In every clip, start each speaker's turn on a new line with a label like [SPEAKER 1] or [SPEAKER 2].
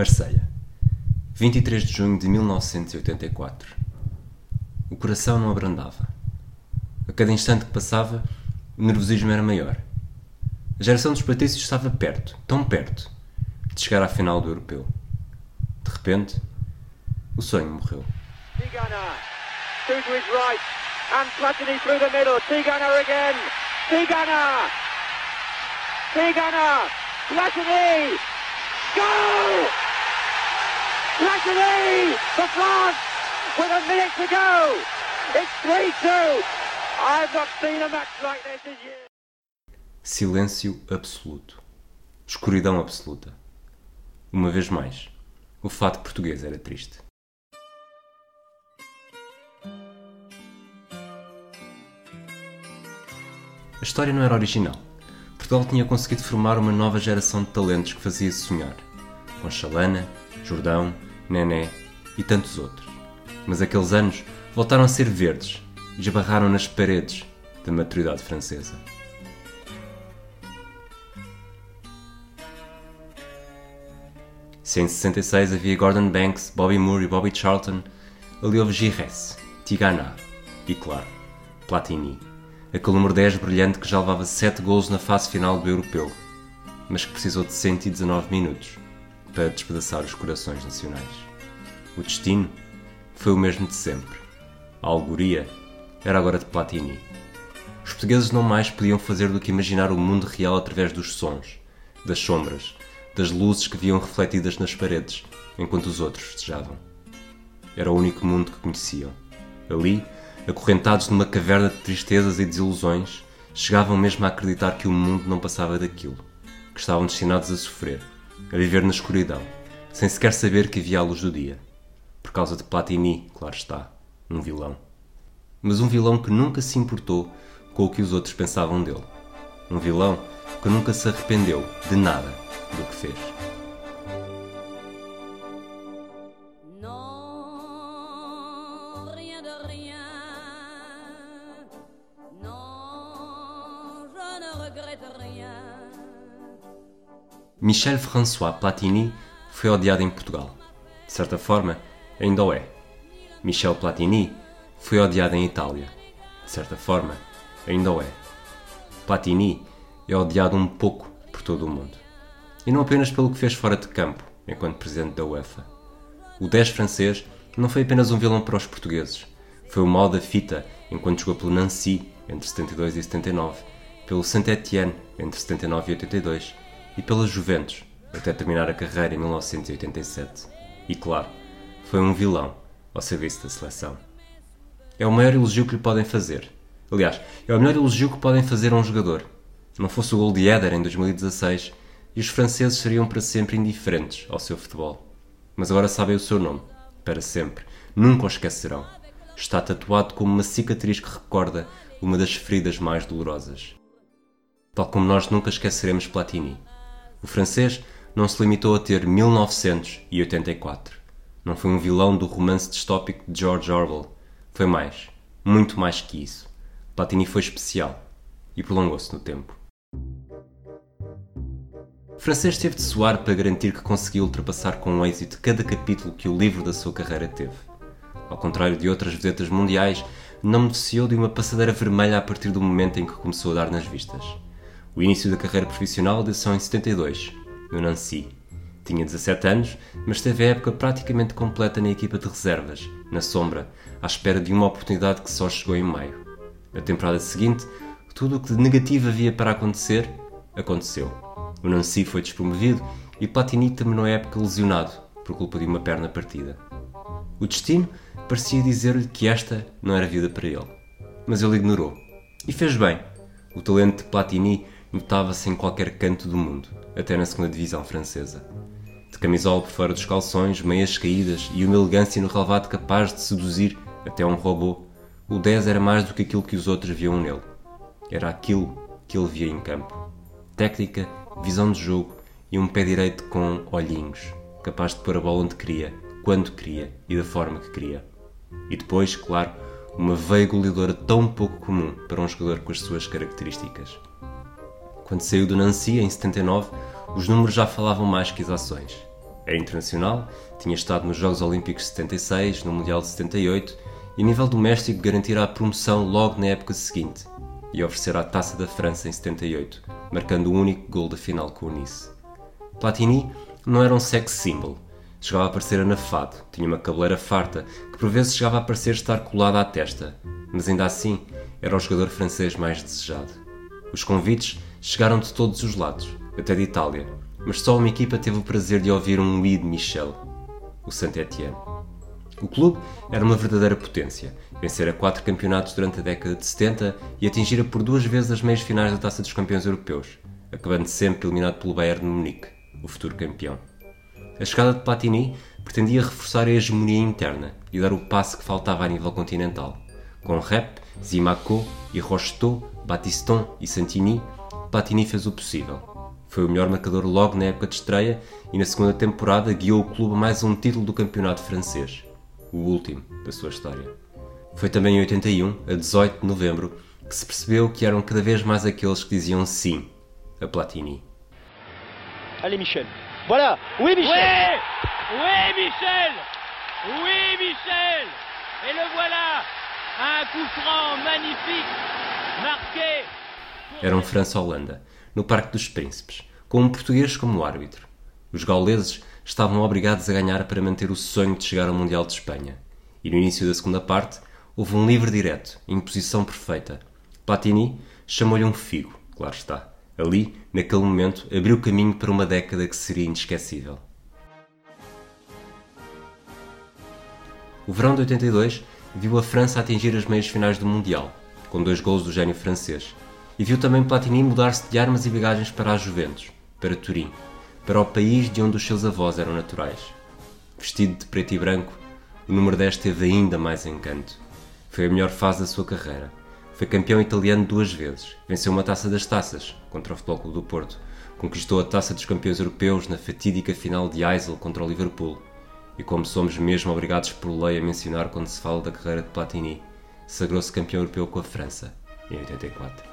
[SPEAKER 1] Marselha, 23 de junho de 1984. O coração não abrandava. A cada instante que passava, o nervosismo era maior. A geração dos patrícios estava perto, tão perto, de chegar à final do europeu. De repente, o sonho morreu.
[SPEAKER 2] Tigana, two to his right, and through the middle. Tigana again. Tigana. Tigana. Platini. Go! Platini for France with a minute to go. It's 3-2. I've not seen a match like this this year.
[SPEAKER 1] Silêncio absoluto. Escuridão absoluta. Uma vez mais, o fato português era triste. A história não era original. Portugal tinha conseguido formar uma nova geração de talentos que fazia sonhar, com Chalana, Jordão, Nené e tantos outros. Mas aqueles anos voltaram a ser verdes e esbarraram nas paredes da maturidade francesa. Se em 66 havia Gordon Banks, Bobby Moore e Bobby Charlton, ali houve Giresse, Tigana e, claro, Platini, aquele número 10 brilhante que já levava 7 gols na fase final do Europeu, mas que precisou de 119 minutos para despedaçar os corações nacionais. O destino foi o mesmo de sempre. A algoria era agora de Platini. Os portugueses não mais podiam fazer do que imaginar o mundo real através dos sons, das sombras, das luzes que viam refletidas nas paredes, enquanto os outros festejavam. Era o único mundo que conheciam. Ali, acorrentados numa caverna de tristezas e desilusões, chegavam mesmo a acreditar que o mundo não passava daquilo, que estavam destinados a sofrer, a viver na escuridão, sem sequer saber que havia a luz do dia. Por causa de Platini, claro está, um vilão. Mas um vilão que nunca se importou com o que os outros pensavam dele. Um vilão que nunca se arrependeu de nada do que fez.
[SPEAKER 3] Rien.
[SPEAKER 1] Michel François Platini foi odiado em Portugal. De certa forma, ainda o é. Michel Platini foi odiado em Itália. De certa forma, ainda o é. Platini é odiado um pouco por todo o mundo. E não apenas pelo que fez fora de campo, enquanto presidente da UEFA. O 10 francês não foi apenas um vilão para os portugueses. Foi o mal da fita enquanto jogou pelo Nancy entre 72 e 79, pelo Saint-Étienne entre 79 e 82 e pela Juventus até terminar a carreira em 1987. E claro, foi um vilão ao serviço da seleção. É o maior elogio que lhe podem fazer. Aliás, é o melhor elogio que podem fazer a um jogador. Não fosse o gol de Éder em 2016 e os franceses seriam para sempre indiferentes ao seu futebol. Mas agora sabem o seu nome. Para sempre. Nunca o esquecerão. Está tatuado como uma cicatriz que recorda uma das feridas mais dolorosas. Tal como nós nunca esqueceremos Platini. O francês não se limitou a ter 1984. Não foi um vilão do romance distópico de George Orwell. Foi mais. Muito mais que isso. Platini foi especial. E prolongou-se no tempo. O francês teve de suar para garantir que conseguiu ultrapassar com êxito cada capítulo que o livro da sua carreira teve. Ao contrário de outras vedetas mundiais, não beneficiou de uma passadeira vermelha a partir do momento em que começou a dar nas vistas. O início da carreira profissional deu-se em 72, no Nancy. Tinha 17 anos, mas teve a época praticamente completa na equipa de reservas, na sombra, à espera de uma oportunidade que só chegou em maio. A temporada seguinte, tudo o que de negativo havia para acontecer, aconteceu. O Nancy foi despromovido e Platini terminou a época lesionado por culpa de uma perna partida. O destino parecia dizer-lhe que esta não era vida para ele. Mas ele ignorou. E fez bem. O talento de Platini notava-se em qualquer canto do mundo, até na segunda divisão francesa. De camisola por fora dos calções, meias caídas e uma elegância no relevado capaz de seduzir até um robô, o 10 era mais do que aquilo que os outros viam nele. Era aquilo que ele via em campo. Técnica, visão de jogo e um pé direito com olhinhos, capaz de pôr a bola onde queria, quando queria e da forma que queria. E depois, claro, uma veia goleadora tão pouco comum para um jogador com as suas características. Quando saiu do Nancy em 79, os números já falavam mais que as ações. Era internacional, tinha estado nos Jogos Olímpicos de 76, no Mundial de 78 e, a nível doméstico, garantirá a promoção logo na época seguinte e oferecer a Taça da França em 78, marcando o único gol da final com o Nice. Platini não era um sex symbol. Chegava a parecer anafado, tinha uma cabeleira farta, que por vezes chegava a parecer estar colada à testa, mas ainda assim era o jogador francês mais desejado. Os convites chegaram de todos os lados, até de Itália, mas só uma equipa teve o prazer de ouvir um Louis de Michel, o Saint-Étienne. O clube era uma verdadeira potência, vencera quatro campeonatos durante a década de 70 e atingira por duas vezes as meias finais da Taça dos Campeões Europeus, acabando sempre eliminado pelo Bayern de Munique, o futuro campeão. A chegada de Platini pretendia reforçar a hegemonia interna e dar o passo que faltava a nível continental. Com Rep, Zimaco e Rocheteau, Batiston e Santini, Platini fez o possível. Foi o melhor marcador logo na época de estreia e na segunda temporada guiou o clube a mais um título do campeonato francês, o último da sua história. Foi também em 81, a 18 de novembro, que se percebeu que eram cada vez mais aqueles que diziam sim a Platini.
[SPEAKER 4] Allez Michel. Voilà. Oui Michel.
[SPEAKER 5] Oui Oui Michel Oui Michel Et le voilà Un coup franc magnifique marqué
[SPEAKER 1] Eram França-Holanda, no Parque dos Príncipes, com um português como árbitro. Os gauleses estavam obrigados a ganhar para manter o sonho de chegar ao Mundial de Espanha. E no início da segunda parte, houve um livre direto, em posição perfeita. Platini chamou-lhe um figo, claro está. Ali, naquele momento, abriu caminho para uma década que seria inesquecível. O verão de 82 viu a França atingir as meias finais do Mundial, com dois gols do gênio francês, e viu também Platini mudar-se de armas e bagagens para a Juventus, para Turim, para o país de onde os seus avós eram naturais. Vestido de preto e branco, o número 10 teve ainda mais encanto. Foi a melhor fase da sua carreira. Foi campeão italiano duas vezes, venceu uma taça das taças contra o Futebol Clube do Porto, conquistou a taça dos campeões europeus na fatídica final de Eisel contra o Liverpool. E como somos mesmo obrigados por lei a mencionar quando se fala da carreira de Platini, sagrou-se campeão europeu com a França, em 84.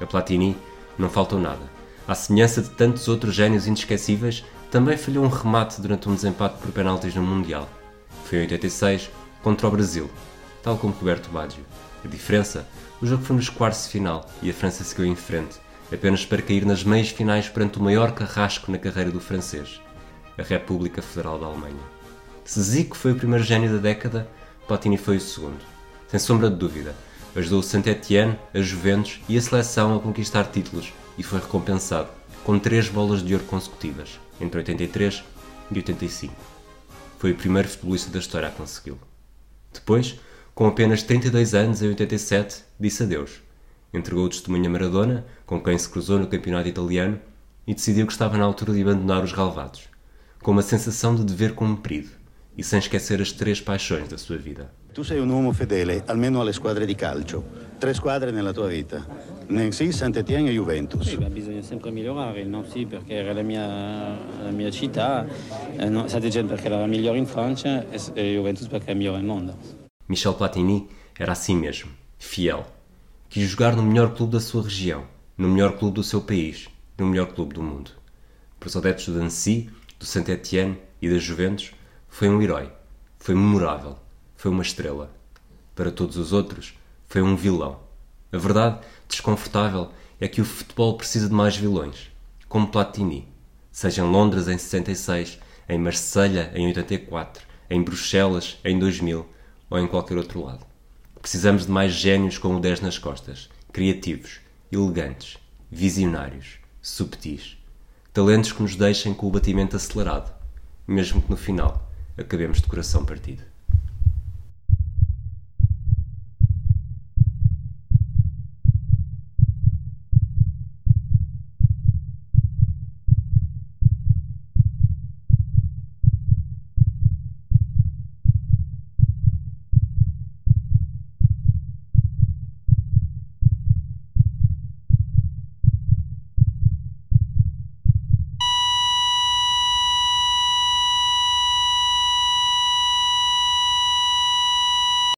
[SPEAKER 1] A Platini não faltou nada. À semelhança de tantos outros génios inesquecíveis, também falhou um remate durante um desempate por penaltis no Mundial. Foi em 86 contra o Brasil, tal como Roberto Baggio. A diferença o jogo foi nos quartos de final e a França seguiu em frente, apenas para cair nas meias finais perante o maior carrasco na carreira do francês, a República Federal da Alemanha. Se Zico foi o primeiro gênio da década, Platini foi o segundo. Sem sombra de dúvida, ajudou o Saint-Étienne, a Juventus e a seleção a conquistar títulos e foi recompensado com três bolas de ouro consecutivas, entre 83 e 85. Foi o primeiro futebolista da história a consegui-lo. Depois, com apenas 32 anos, em 87, disse adeus. Entregou o testemunho a Maradona, com quem se cruzou no campeonato italiano, e decidiu que estava na altura de abandonar os galvados, com uma sensação de dever cumprido e sem esquecer as três paixões da sua vida.
[SPEAKER 6] Tu sei un uomo fedele, almeno alle squadre di calcio. Tre squadre nella tua vita. Nancy, Saint-Étienne e Juventus.
[SPEAKER 7] Sì, beh, bisogna sempre migliorare, il Nancy perché era la mia, la mia città, eh, no, Saint-Étienne perché era la migliore in Francia e, Juventus perché è la migliore al mondo.
[SPEAKER 1] Michel Platini era assim mesmo, fiel. Quis jogar no melhor clube da sua região, no melhor clube do seu país, no melhor clube do mundo. Para os adeptos do Nancy, do Saint-Étienne e da Juventus, foi um herói, foi memorável, foi uma estrela. Para todos os outros, foi um vilão. A verdade, desconfortável, é que o futebol precisa de mais vilões, como Platini. Seja em Londres em 66, em Marselha em 84, em Bruxelas em 2000 ou em qualquer outro lado. Precisamos de mais gênios com o 10 nas costas, criativos, elegantes, visionários, subtis. Talentos que nos deixem com o batimento acelerado, mesmo que no final acabemos de coração partido.